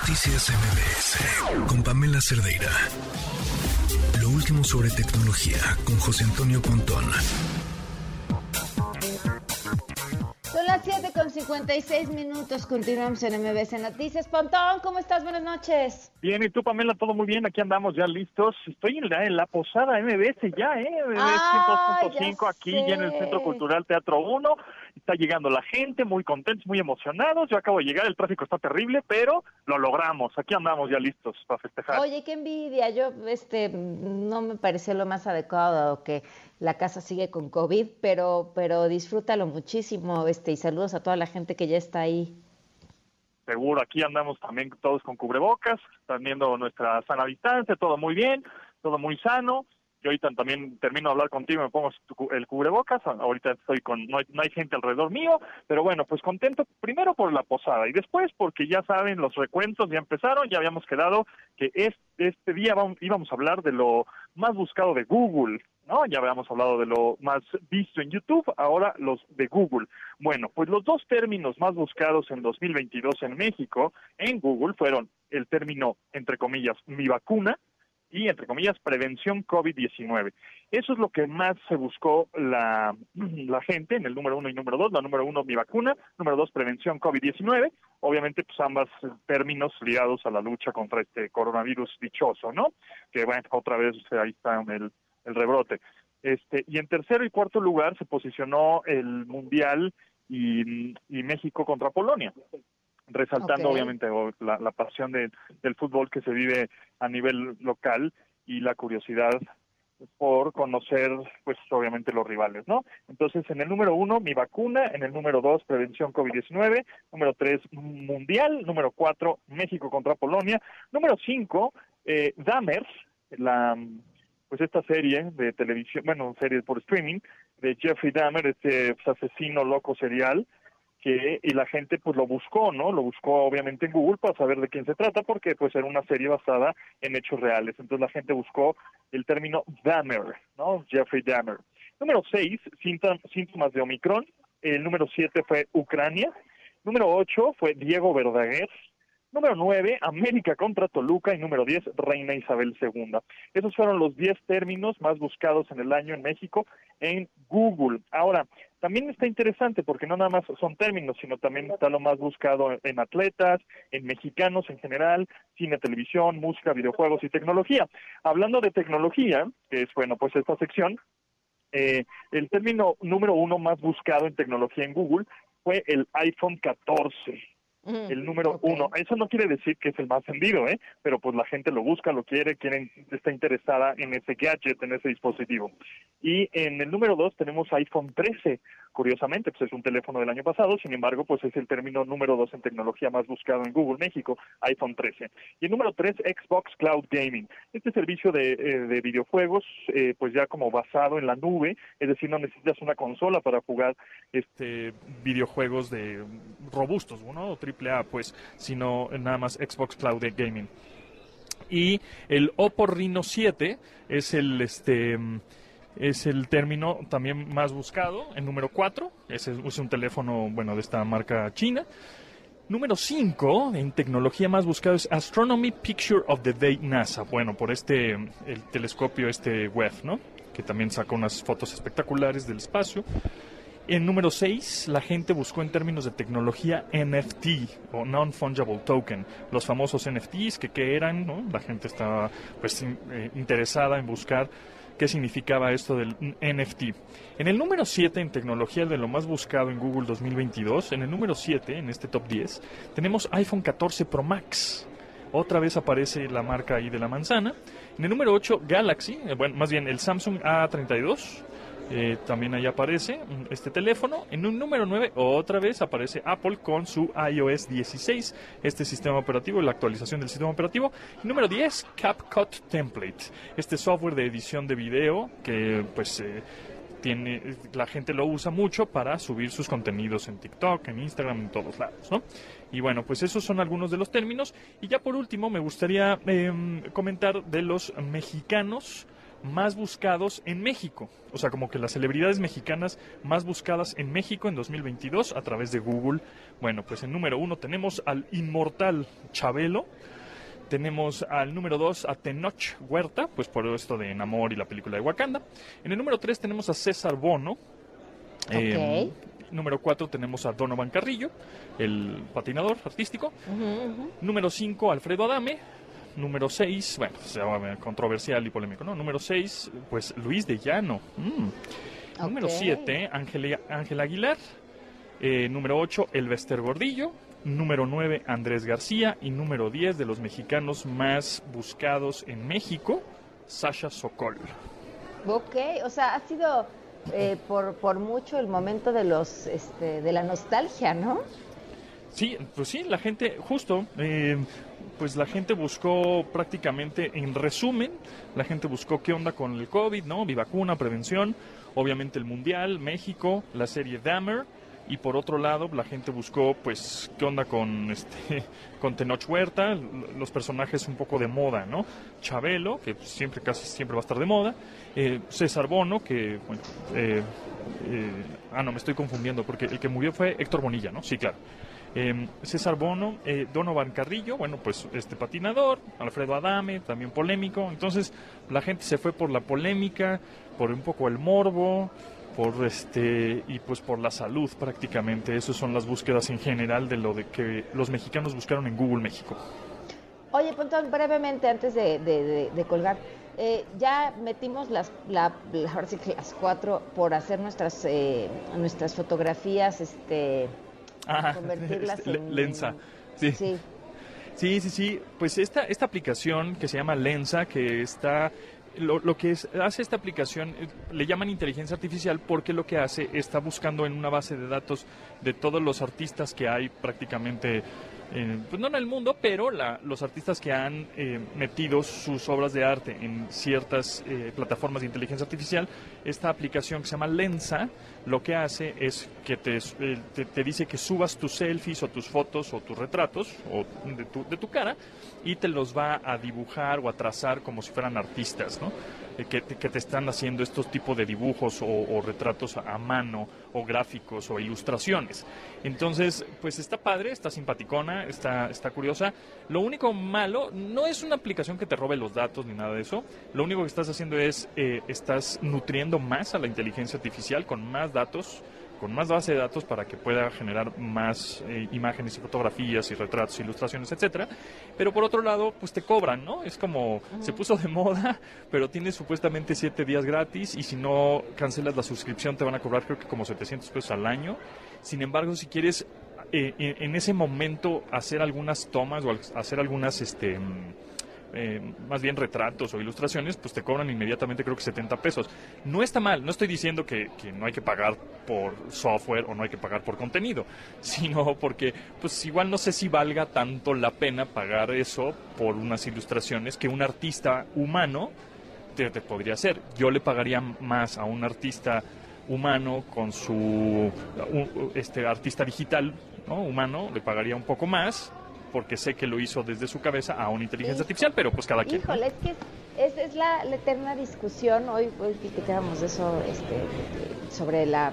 Noticias MBS con Pamela Cerdeira. Lo último sobre tecnología con José Antonio Pontón. Son las 7 con 56 minutos. Continuamos en MBS Noticias. Pontón, ¿cómo estás? Buenas noches. Bien, y tú, Pamela, todo muy bien. Aquí andamos ya listos. Estoy en la, en la posada MBS ya, ¿eh? MBS Ah, 102.5 ya aquí, ya en el. Centro Cultural Teatro 1. Está llegando la gente, muy contentos, muy emocionados. Yo acabo de llegar, el tráfico está terrible, pero lo logramos. Aquí andamos ya listos para festejar. Oye, qué envidia. Yo, este, no me pareció lo más adecuado dado que la casa sigue con COVID, pero, pero disfrútalo muchísimo, este, y saludos a toda la gente que ya está ahí. Seguro, aquí andamos también todos con cubrebocas, teniendo nuestra sana distancia, todo muy bien, todo muy sano. Yo ahorita también termino de hablar contigo, me pongo el cubrebocas, ahorita estoy con, no hay, no hay gente alrededor mío, pero bueno, pues contento primero por la posada y después porque ya saben, los recuentos ya empezaron, ya habíamos quedado que este, este día vamos- íbamos a hablar de lo más buscado de Google, ¿no? Ya habíamos hablado de lo más visto en YouTube, ahora los de Google. Bueno, pues los dos términos más buscados en 2022 en México en Google fueron el término, entre comillas, mi vacuna y, entre comillas, prevención COVID-19. Eso es lo que más se buscó la, gente en el número uno y número dos. La número uno, mi vacuna. Número dos, prevención COVID-19. Obviamente, pues ambas términos ligados a la lucha contra este coronavirus dichoso, ¿no? Que, bueno, otra vez eh, ahí está el, el rebrote. Este, y en tercero y cuarto lugar se posicionó el Mundial y, y México contra Polonia resaltando obviamente la, la pasión de- del fútbol que se vive a nivel local y la curiosidad por conocer, pues obviamente los rivales, ¿no? Entonces, en el número uno, mi vacuna, en el número dos, prevención COVID-19, número tres, mundial, número cuatro, México contra Polonia, número cinco, eh, Dahmer, la, pues esta serie de televisión, bueno, serie por streaming, de Jeffrey Dahmer, este pues, asesino loco serial, que y la gente pues lo buscó, ¿no? Lo buscó obviamente en Google para saber de quién se trata porque pues era una serie basada en hechos reales. Entonces la gente buscó el término Dahmer, ¿no? Jeffrey Dahmer. Número seis, síntom- síntomas de Omicron. El número siete fue Ucrania. Número ocho fue Diego Verdaguer. Número nueve, América contra Toluca. Y número diez, Reina Isabel II. Esos fueron los diez términos más buscados en el año en México en Google. Ahora, también está interesante porque no nada más son términos, sino también está lo más buscado en atletas, en mexicanos en general, cine, televisión, música, videojuegos y tecnología. Hablando de tecnología, que es, bueno, pues esta sección, eh, el término número uno más buscado en tecnología en Google fue el iPhone 14 Mm, el número uno. Eso no quiere decir que es el más vendido, ¿eh? Pero pues la gente lo busca, lo quiere, quieren, está interesada en ese gadget, en ese dispositivo. Y en el número dos tenemos iPhone 13. Curiosamente, pues es un teléfono del año pasado, sin embargo, pues es el término número dos en tecnología más buscado en Google México, iPhone 13. Y el número tres, Xbox Cloud Gaming. Este servicio de, eh, de videojuegos, eh, pues ya como basado en la nube, es decir, no necesitas una consola para jugar este videojuegos de robustos, ¿no? O triple A, pues, sino nada más Xbox Cloud Gaming. Y el Oppo Reno 7 es el este es el término también más buscado, el número 4, ese es, es un teléfono, bueno, de esta marca china. Número 5 en tecnología más buscado es Astronomy Picture of the Day NASA. Bueno, por este, el telescopio este web, ¿no? Que también saca unas fotos espectaculares del espacio. En número 6, la gente buscó en términos de tecnología NFT o Non-Fungible Token, los famosos NFTs, que eran, ¿no? La gente estaba pues eh, interesada en buscar qué significaba esto del NFT. En el número 7 en tecnología de lo más buscado en Google 2022, en el número 7, en este top 10, tenemos iPhone 14 Pro Max. Otra vez aparece la marca ahí de la manzana. En el número 8, Galaxy, eh, bueno, más bien el Samsung A32. Eh, también ahí aparece mm, este teléfono. En un número 9, otra vez aparece Apple con su iOS 16, este sistema operativo, la actualización del sistema operativo. Número 10, CapCut Template, este software de edición de video que pues eh, tiene, la gente lo usa mucho para subir sus contenidos en TikTok, en Instagram, en todos lados, ¿no? Y bueno, pues esos son algunos de los términos. Y ya por último, me gustaría em, comentar de los mexicanos más buscados en México. O sea, como que las celebridades mexicanas más buscadas en México en 2022 a través de Google. Bueno, pues en número uno tenemos al inmortal Chabelo. Tenemos al número dos a Tenoch Huerta, pues por esto de Enamor y la película de Wakanda. En el número tres tenemos a César Bono. Eh, número cuatro tenemos a Donovan Carrillo, el patinador artístico. Número cinco, Alfredo Adame. Número 6, bueno, se llama controversial y polémico, ¿no? Número 6, pues Luis de Llano. Mm. Número 7, Ángel Aguilar. Eh, número 8, Elvester Gordillo. Número 9, Andrés García. Y número 10, de los mexicanos más buscados en México, Sasha Sokol. Ok, o sea, ha sido eh, por, por mucho el momento de los este, de la nostalgia, ¿no? Sí, pues sí, la gente, justo, eh, pues la gente buscó prácticamente, en resumen, la gente buscó qué onda con el COVID, ¿no? Mi vacuna, prevención, obviamente el Mundial, México, la serie Dahmer, y por otro lado la gente buscó pues qué onda con este con Tenoch Huerta los personajes un poco de moda no Chabelo que siempre casi siempre va a estar de moda eh, César Bono que bueno eh, eh, ah no me estoy confundiendo porque el que murió fue Héctor Bonilla no sí claro Em, César Bono, eh, Donovan Carrillo, bueno, pues este patinador, Alfredo Adame, también polémico. Entonces la gente se fue por la polémica, por un poco el morbo, por este y pues por la salud prácticamente. Esas son las búsquedas en general de lo de que los mexicanos buscaron en Google México. Oye, Pontón, brevemente antes de, colgar, eh, ya metimos las, la, las cuatro por hacer nuestras eh, nuestras fotografías, este convertirlas en... Lensa, sí. sí. Sí, sí, Pues esta, esta aplicación que se llama Lensa, que está lo, lo, que hace esta aplicación eh, le llaman inteligencia artificial porque lo que hace está buscando en una base de datos de todos los artistas que hay prácticamente pues no en el mundo, pero los artistas que han eh, metido sus obras de arte en ciertas eh, plataformas de inteligencia artificial, esta aplicación que se llama Lensa, lo que hace es que te, eh, te, dice que subas tus selfies o tus fotos o tus retratos o de, tu, de tu cara y te los va a dibujar o a trazar como si fueran artistas, ¿no? Que, te están haciendo estos tipos de dibujos o, retratos a mano o gráficos o ilustraciones. Entonces, pues está padre, está simpaticona, está, está curiosa. Lo único malo no es una aplicación que te robe los datos ni nada de eso. Lo único que estás haciendo es, eh, estás nutriendo más a la inteligencia artificial con más datos con más base de datos para que pueda generar más eh, imágenes y fotografías y retratos, ilustraciones, etcétera. Pero por otro lado, pues te cobran, ¿no? Es como se puso de moda, pero tienes supuestamente siete días gratis y si no cancelas la suscripción te van a cobrar creo que como 700 pesos al año. Sin embargo, si quieres eh, en ese momento hacer algunas tomas o hacer algunas este eh, más bien retratos o ilustraciones, pues te cobran inmediatamente creo que 70 pesos. No está mal, no estoy diciendo que, no hay que pagar por software o no hay que pagar por contenido, sino porque pues igual no sé si valga tanto la pena pagar eso por unas ilustraciones que un artista humano te, podría hacer. Yo le pagaría más a un artista humano con su este artista digital ¿no? humano le pagaría un poco más porque sé que lo hizo desde su cabeza a una inteligencia artificial, pero pues cada quien. Híjole, es que es, es la, eterna discusión, hoy, hoy platicábamos de eso, este, sobre la,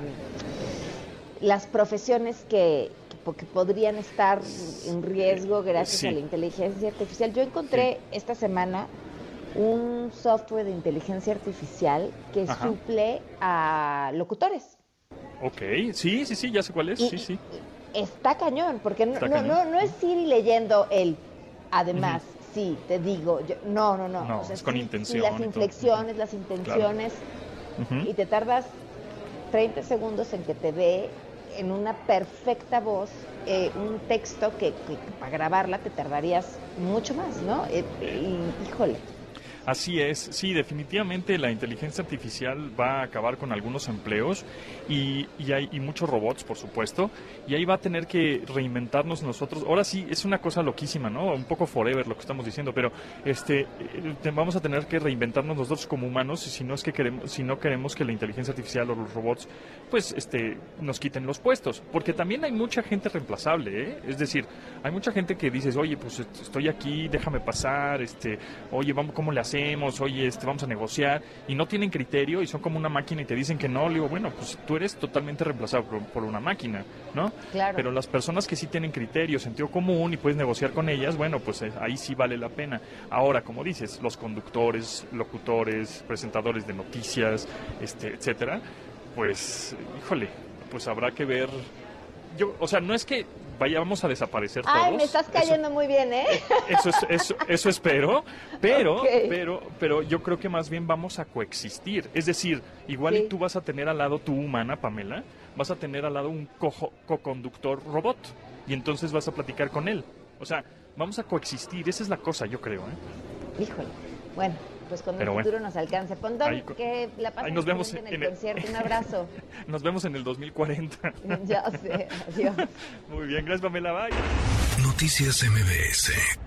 las profesiones que, que podrían estar en riesgo gracias a la inteligencia artificial. Yo encontré esta semana un software de inteligencia artificial que suple a locutores. Ok, sí, sí, sí, ya sé cuál es, sí, sí está cañón, porque no, no, no, es ir leyendo el, además, sí, te digo, no, no, no. No, es con intención. las inflexiones, las intenciones, y te tardas 30 segundos en que te ve en una perfecta voz eh, un texto que, para grabarla te tardarías mucho más, ¿no? Eh, y, híjole. Así es, sí, definitivamente la inteligencia artificial va a acabar con algunos empleos y, hay muchos robots, por supuesto, y ahí va a tener que reinventarnos nosotros. Ahora sí, es una cosa loquísima, ¿no? Un poco forever lo que estamos diciendo, pero este eh, vamos a tener que reinventarnos nosotros como humanos si no es que queremos, si no queremos que la inteligencia artificial o los robots, pues, este, nos quiten los puestos, porque también hay mucha gente reemplazable, ¿eh? Es decir, hay mucha gente que dices, oye, pues estoy aquí, déjame pasar, este, oye, vamos, ¿cómo le hacemos? Hacemos? Oye, este, vamos a negociar. Y no tienen criterio y son como una máquina y te dicen que no. Le digo, bueno, pues tú eres totalmente reemplazado por, una máquina, ¿no? Claro. Pero las personas que sí tienen criterio, sentido común y puedes negociar con ellas, bueno, pues eh, ahí sí vale la pena. Ahora, como dices, los conductores, locutores, presentadores de noticias, este, etcétera, pues, híjole, pues habrá que ver. Yo, o sea, no es que vayamos a desaparecer todos. Ay, me estás cayendo muy bien, ¿eh? Eso, es, eso, espero, pero, pero, pero yo creo que más bien vamos a coexistir. Es decir, igual y tú vas a tener al lado tu humana, Pamela, vas a tener al lado un co-conductor robot y entonces vas a platicar con él. O sea, vamos a coexistir, esa es la cosa, yo creo. ¿eh? Híjole, bueno, pues cuando el futuro nos alcance. Pontón, que la pasen nos vemos en el, concierto. Un abrazo. nos vemos en el 2040. ya sé, adiós. Muy bien, gracias Pamela, bye. Noticias MBS